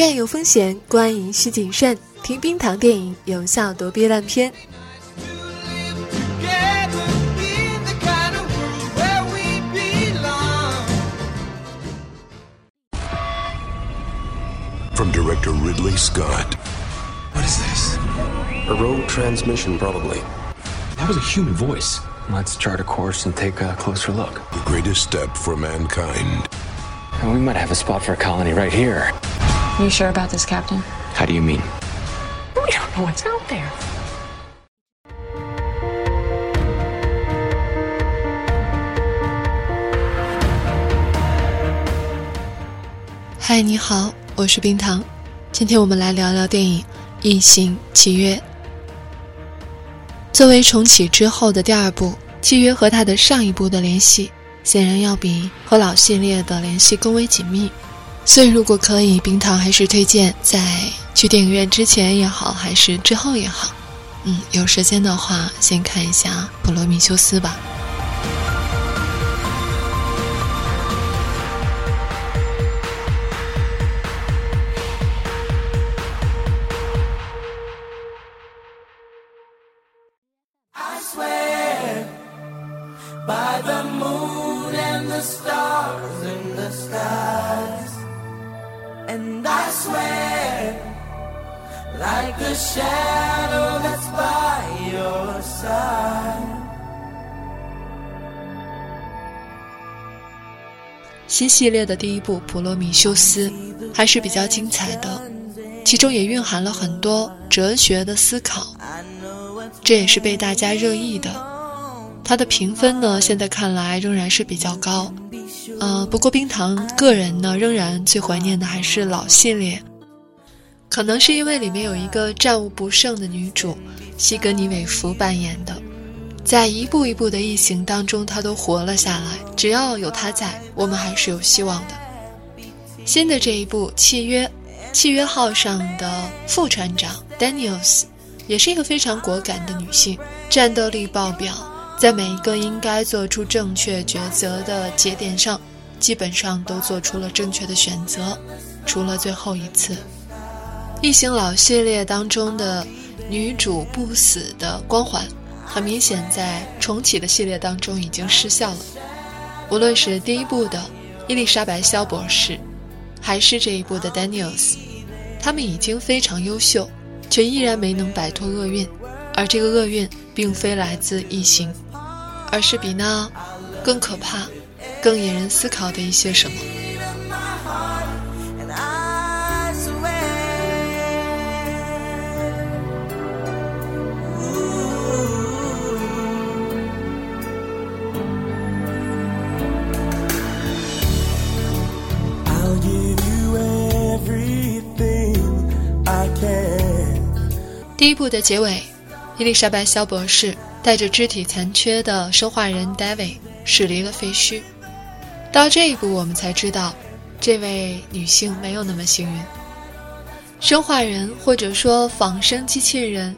院有风险，观影需谨慎。听冰糖电影，有效躲避烂片。From director Ridley Scott. What is this? A rogue transmission, probably. That was a human voice. Let's chart a course and take a closer look. The greatest step for mankind. And we might have a spot for a colony right here. You sure about this, Captain? How do you mean? We don't know what's out there. 嗨，你好，我是冰糖。今天我们来聊聊电影《异形契约》。作为重启之后的第二部，《契约》和它的上一部的联系，显然要比和老系列的联系更为紧密。所以，如果可以，冰糖还是推荐在去电影院之前也好，还是之后也好，嗯，有时间的话，先看一下《普罗米修斯》吧。新系列的第一部《普罗米修斯》还是比较精彩的，其中也蕴含了很多哲学的思考，这也是被大家热议的。它的评分呢，现在看来仍然是比较高。呃，不过冰糖个人呢，仍然最怀念的还是老系列，可能是因为里面有一个战无不胜的女主西格尼韦弗扮演的。在一步一步的异形当中，他都活了下来。只要有他在，我们还是有希望的。新的这一部《契约》，契约号上的副船长 Daniels 也是一个非常果敢的女性，战斗力爆表，在每一个应该做出正确抉择的节点上，基本上都做出了正确的选择，除了最后一次。异形老系列当中的女主不死的光环。很明显，在重启的系列当中已经失效了。无论是第一部的伊丽莎白·肖博士，还是这一部的 Daniels，他们已经非常优秀，却依然没能摆脱厄运。而这个厄运并非来自异形，而是比那更可怕、更引人思考的一些什么。第一部的结尾，伊丽莎白·肖博士带着肢体残缺的生化人 David 驶离了废墟。到这一步，我们才知道，这位女性没有那么幸运。生化人或者说仿生机器人，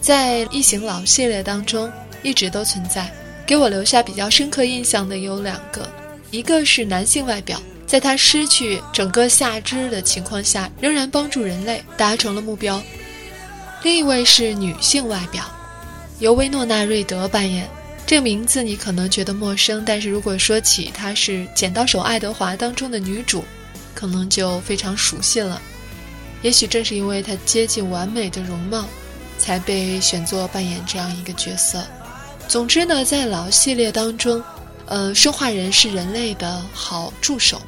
在异形老系列当中一直都存在。给我留下比较深刻印象的有两个，一个是男性外表，在他失去整个下肢的情况下，仍然帮助人类达成了目标。另一位是女性外表，由薇诺娜·瑞德扮演。这个名字你可能觉得陌生，但是如果说起她是《剪刀手爱德华》当中的女主，可能就非常熟悉了。也许正是因为她接近完美的容貌，才被选作扮演这样一个角色。总之呢，在老系列当中，呃，生化人是人类的好助手，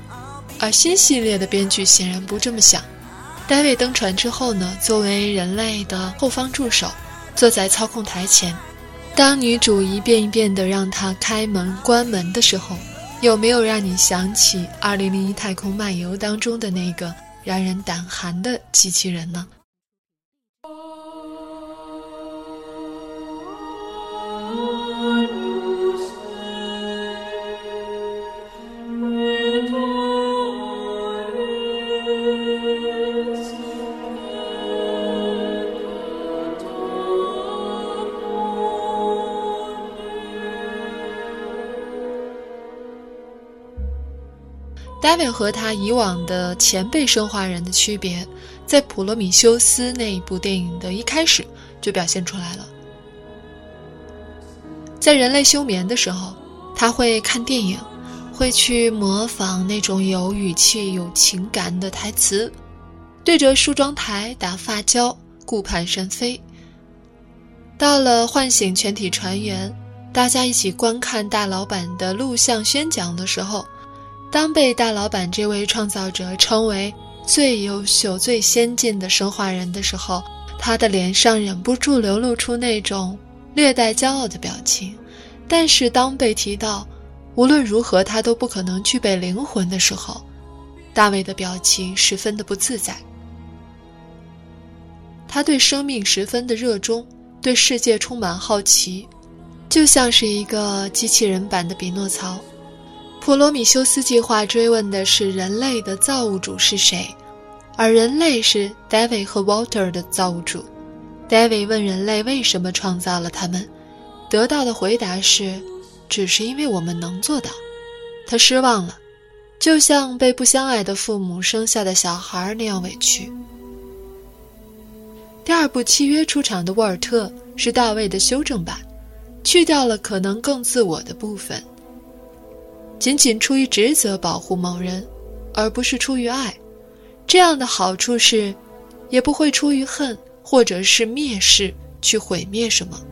而新系列的编剧显然不这么想。大卫登船之后呢，作为人类的后方助手，坐在操控台前。当女主一遍一遍地让他开门关门的时候，有没有让你想起《2001太空漫游》当中的那个让人胆寒的机器人呢？David 和他以往的前辈生化人的区别，在《普罗米修斯》那一部电影的一开始就表现出来了。在人类休眠的时候，他会看电影，会去模仿那种有语气、有情感的台词，对着梳妆台打发胶，顾盼神飞。到了唤醒全体船员，大家一起观看大老板的录像宣讲的时候，当被大老板这位创造者称为最优秀、最先进的生化人的时候，他的脸上忍不住流露出那种略带骄傲的表情。但是当被提到无论如何他都不可能具备灵魂的时候，大卫的表情十分的不自在。他对生命十分的热衷。对世界充满好奇，就像是一个机器人版的匹诺曹。普罗米修斯计划追问的是人类的造物主是谁，而人类是 David 和 Walter 的造物主。David 问人类为什么创造了他们，得到的回答是：只是因为我们能做到。他失望了，就像被不相爱的父母生下的小孩那样委屈。第二部契约出场的沃尔特是大卫的修正版，去掉了可能更自我的部分。仅仅出于职责保护某人，而不是出于爱，这样的好处是，也不会出于恨或者是蔑视去毁灭什么。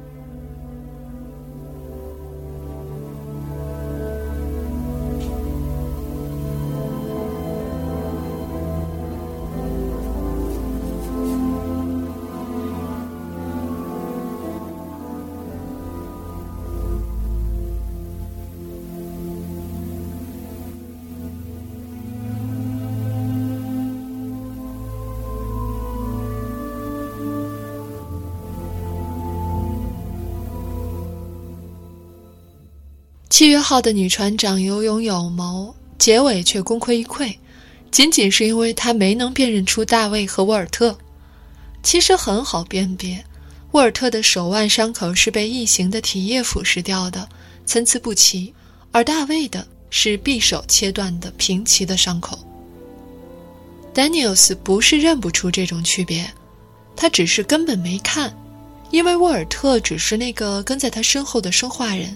契约号的女船长有勇有谋，结尾却功亏一篑，仅仅是因为她没能辨认出大卫和沃尔特。其实很好辨别，沃尔特的手腕伤口是被异形的体液腐蚀掉的，参差不齐；而大卫的是匕首切断的平齐的伤口。Daniels 不是认不出这种区别，他只是根本没看，因为沃尔特只是那个跟在他身后的生化人。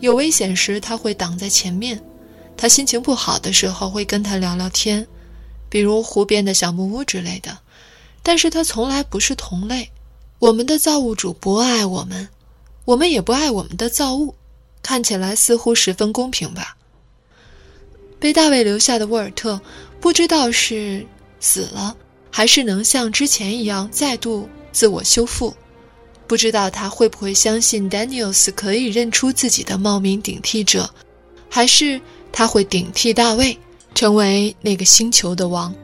有危险时，他会挡在前面；他心情不好的时候，会跟他聊聊天，比如湖边的小木屋之类的。但是他从来不是同类。我们的造物主不爱我们，我们也不爱我们的造物。看起来似乎十分公平吧？被大卫留下的沃尔特，不知道是死了，还是能像之前一样再度自我修复。不知道他会不会相信 Daniels 可以认出自己的冒名顶替者，还是他会顶替大卫，成为那个星球的王？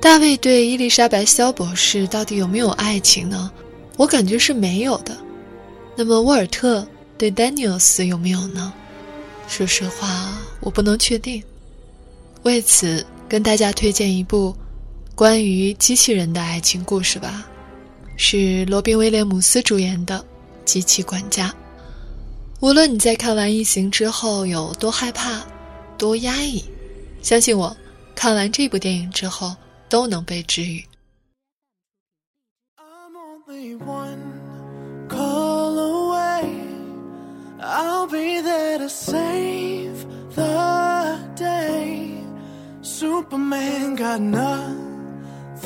大卫对伊丽莎白·肖博士到底有没有爱情呢？我感觉是没有的。那么沃尔特对 Daniels 有没有呢？说实话，我不能确定。为此，跟大家推荐一部关于机器人的爱情故事吧。是罗宾·威廉姆斯主演的《机器管家》。无论你在看完《异形》之后有多害怕、多压抑，相信我，看完这部电影之后都能被治愈。Superman got nothing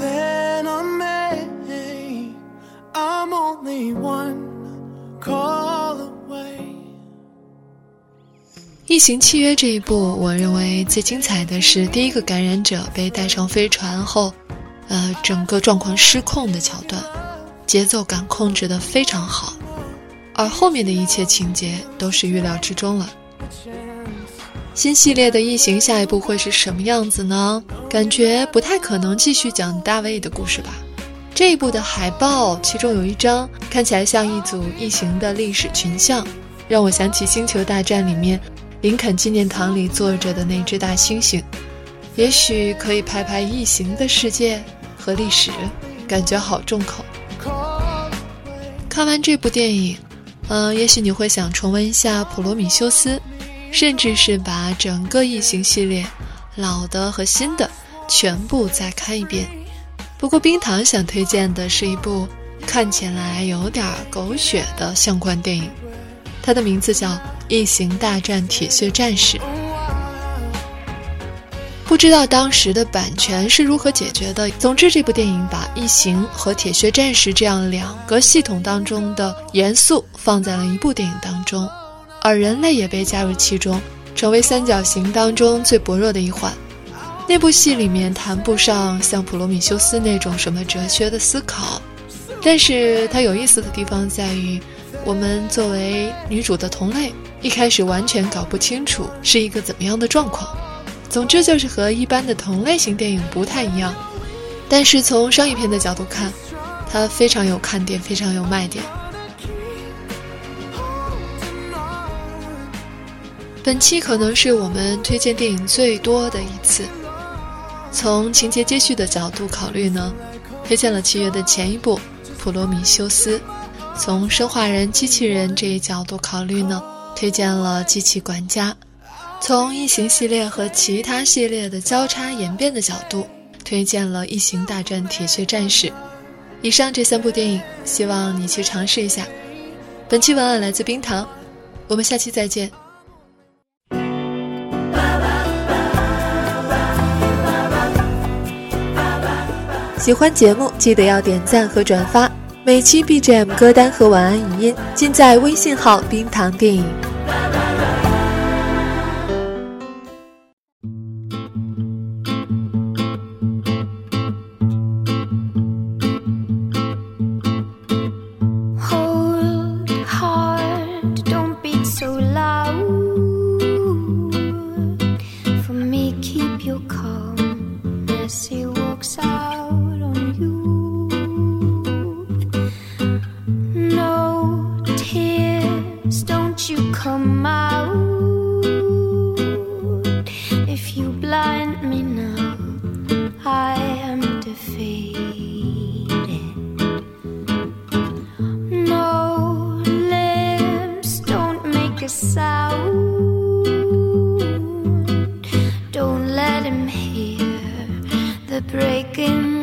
on me. One call away 异形契约这一部，我认为最精彩的是第一个感染者被带上飞船后，呃，整个状况失控的桥段，节奏感控制的非常好，而后面的一切情节都是预料之中了。新系列的异形下一步会是什么样子呢？感觉不太可能继续讲大卫的故事吧。这一部的海报，其中有一张看起来像一组异形的历史群像，让我想起《星球大战》里面林肯纪念堂里坐着的那只大猩猩。也许可以拍拍异形的世界和历史，感觉好重口。看完这部电影，嗯，也许你会想重温一下《普罗米修斯》，甚至是把整个异形系列老的和新的全部再看一遍。不过冰糖想推荐的是一部看起来有点狗血的相关电影，它的名字叫《异形大战铁血战士》。不知道当时的版权是如何解决的。总之，这部电影把异形和铁血战士这样两个系统当中的元素放在了一部电影当中，而人类也被加入其中，成为三角形当中最薄弱的一环。那部戏里面谈不上像普罗米修斯那种什么哲学的思考，但是它有意思的地方在于，我们作为女主的同类，一开始完全搞不清楚是一个怎么样的状况。总之就是和一般的同类型电影不太一样，但是从商业片的角度看，它非常有看点，非常有卖点。本期可能是我们推荐电影最多的一次。从情节接续的角度考虑呢，推荐了契约的前一部《普罗米修斯》；从生化人机器人这一角度考虑呢，推荐了《机器管家》。从异形系列和其他系列的交叉演变的角度，推荐了《异形大战铁血战士》。以上这三部电影，希望你去尝试一下。本期文案来自冰糖，我们下期再见。喜欢节目记得要点赞和转发，每期 BGM 歌单和晚安语音尽在微信号“冰糖电影”。Don't let him hear the breaking.